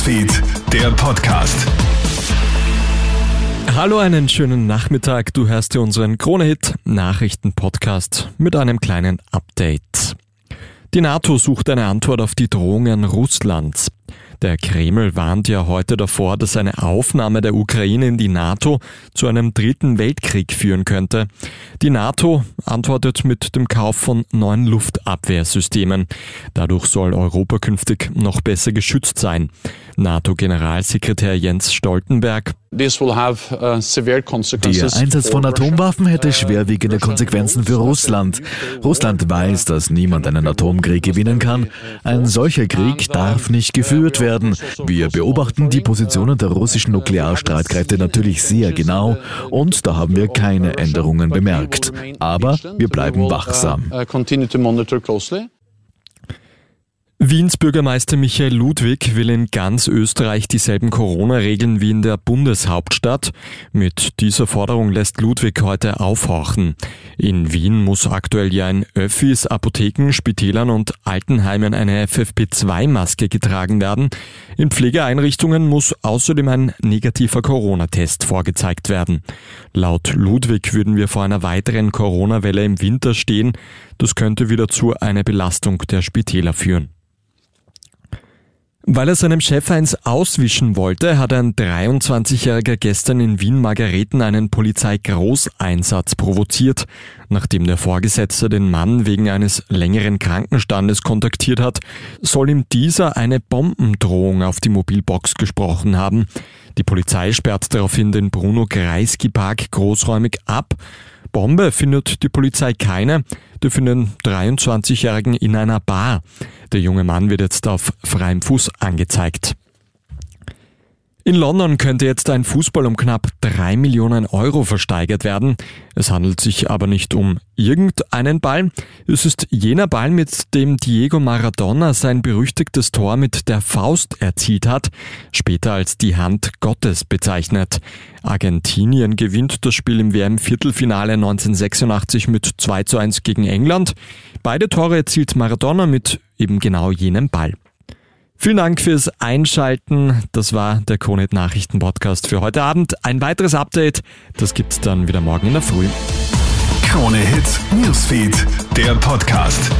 Newsfeed, der Podcast. Hallo, einen schönen Nachmittag. Du hörst dir unseren Krone-Hit Nachrichten-Podcast mit einem kleinen Update. Die NATO sucht eine Antwort auf die Drohungen Russlands. Der Kreml warnt ja heute davor, dass eine Aufnahme der Ukraine in die NATO zu einem dritten Weltkrieg führen könnte. Die NATO antwortet mit dem Kauf von neuen Luftabwehrsystemen. Dadurch soll Europa künftig noch besser geschützt sein. NATO-Generalsekretär Jens Stoltenberg. Uh, Der Einsatz von Atomwaffen hätte schwerwiegende Konsequenzen für Russland. Russland weiß, dass niemand einen Atomkrieg gewinnen kann. Ein solcher Krieg darf nicht geführt werden. Wir beobachten die Positionen der russischen Nuklearstreitkräfte natürlich sehr genau und da haben wir keine Änderungen bemerkt. Aber wir bleiben wachsam. Wiens Bürgermeister Michael Ludwig will in ganz Österreich dieselben Corona-Regeln wie in der Bundeshauptstadt. Mit dieser Forderung lässt Ludwig heute aufhorchen. In Wien muss aktuell ja in Öffis, Apotheken, Spitälern und Altenheimen eine FFP2-Maske getragen werden. In Pflegeeinrichtungen muss außerdem ein negativer Corona-Test vorgezeigt werden. Laut Ludwig würden wir vor einer weiteren Corona-Welle im Winter stehen. Das könnte wieder zu einer Belastung der Spitäler führen. Weil er seinem Chef eins auswischen wollte, hat ein 23-Jähriger gestern in Wien-Margareten einen Polizeigroßeinsatz provoziert. Nachdem der Vorgesetzte den Mann wegen eines längeren Krankenstandes kontaktiert hat, soll ihm dieser eine Bombendrohung auf die Mobilbox gesprochen haben. Die Polizei sperrt daraufhin den Bruno Kreisky Park großräumig ab. Bombe findet die Polizei keine, die finden 23-Jährigen in einer Bar. Der junge Mann wird jetzt auf freiem Fuß angezeigt. In London könnte jetzt ein Fußball um knapp drei Millionen Euro versteigert werden. Es handelt sich aber nicht um irgendeinen Ball. Es ist jener Ball, mit dem Diego Maradona sein berüchtigtes Tor mit der Faust erzielt hat, später als die Hand Gottes bezeichnet. Argentinien gewinnt das Spiel im WM-Viertelfinale 1986 mit 2 zu 1 gegen England. Beide Tore erzielt Maradona mit eben genau jenem Ball. Vielen Dank fürs Einschalten. Das war der Konet Nachrichten Podcast für heute Abend. Ein weiteres Update, das gibt's dann wieder morgen in der Früh. Krone Hits, Newsfeed, der Podcast.